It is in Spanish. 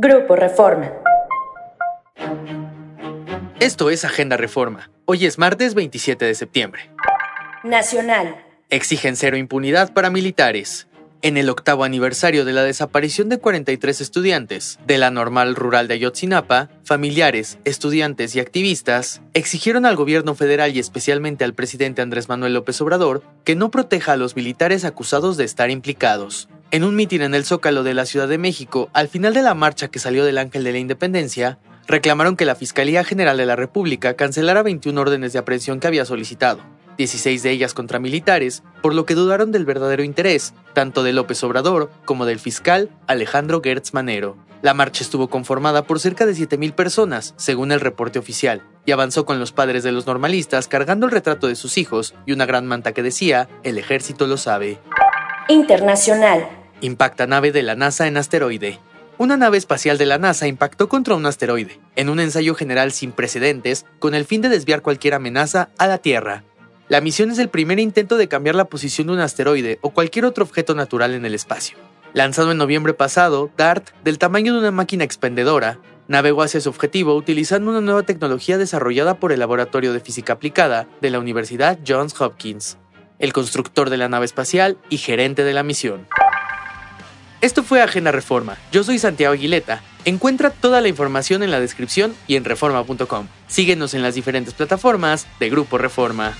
Grupo Reforma. Esto es Agenda Reforma. Hoy es martes 27 de septiembre. Nacional. Exigen cero impunidad para militares. En el octavo aniversario de la desaparición de 43 estudiantes de la normal rural de Ayotzinapa, familiares, estudiantes y activistas exigieron al gobierno federal y especialmente al presidente Andrés Manuel López Obrador que no proteja a los militares acusados de estar implicados. En un mitin en el Zócalo de la Ciudad de México, al final de la marcha que salió del Ángel de la Independencia, reclamaron que la Fiscalía General de la República cancelara 21 órdenes de aprehensión que había solicitado. 16 de ellas contra militares, por lo que dudaron del verdadero interés, tanto de López Obrador como del fiscal Alejandro Gertz Manero. La marcha estuvo conformada por cerca de 7.000 personas, según el reporte oficial, y avanzó con los padres de los normalistas cargando el retrato de sus hijos y una gran manta que decía, el ejército lo sabe. Internacional. Impacta nave de la NASA en asteroide. Una nave espacial de la NASA impactó contra un asteroide, en un ensayo general sin precedentes, con el fin de desviar cualquier amenaza a la Tierra. La misión es el primer intento de cambiar la posición de un asteroide o cualquier otro objeto natural en el espacio. Lanzado en noviembre pasado, DART, del tamaño de una máquina expendedora, navegó hacia su objetivo utilizando una nueva tecnología desarrollada por el Laboratorio de Física Aplicada de la Universidad Johns Hopkins, el constructor de la nave espacial y gerente de la misión. Esto fue Agenda Reforma. Yo soy Santiago Aguileta. Encuentra toda la información en la descripción y en reforma.com. Síguenos en las diferentes plataformas de Grupo Reforma.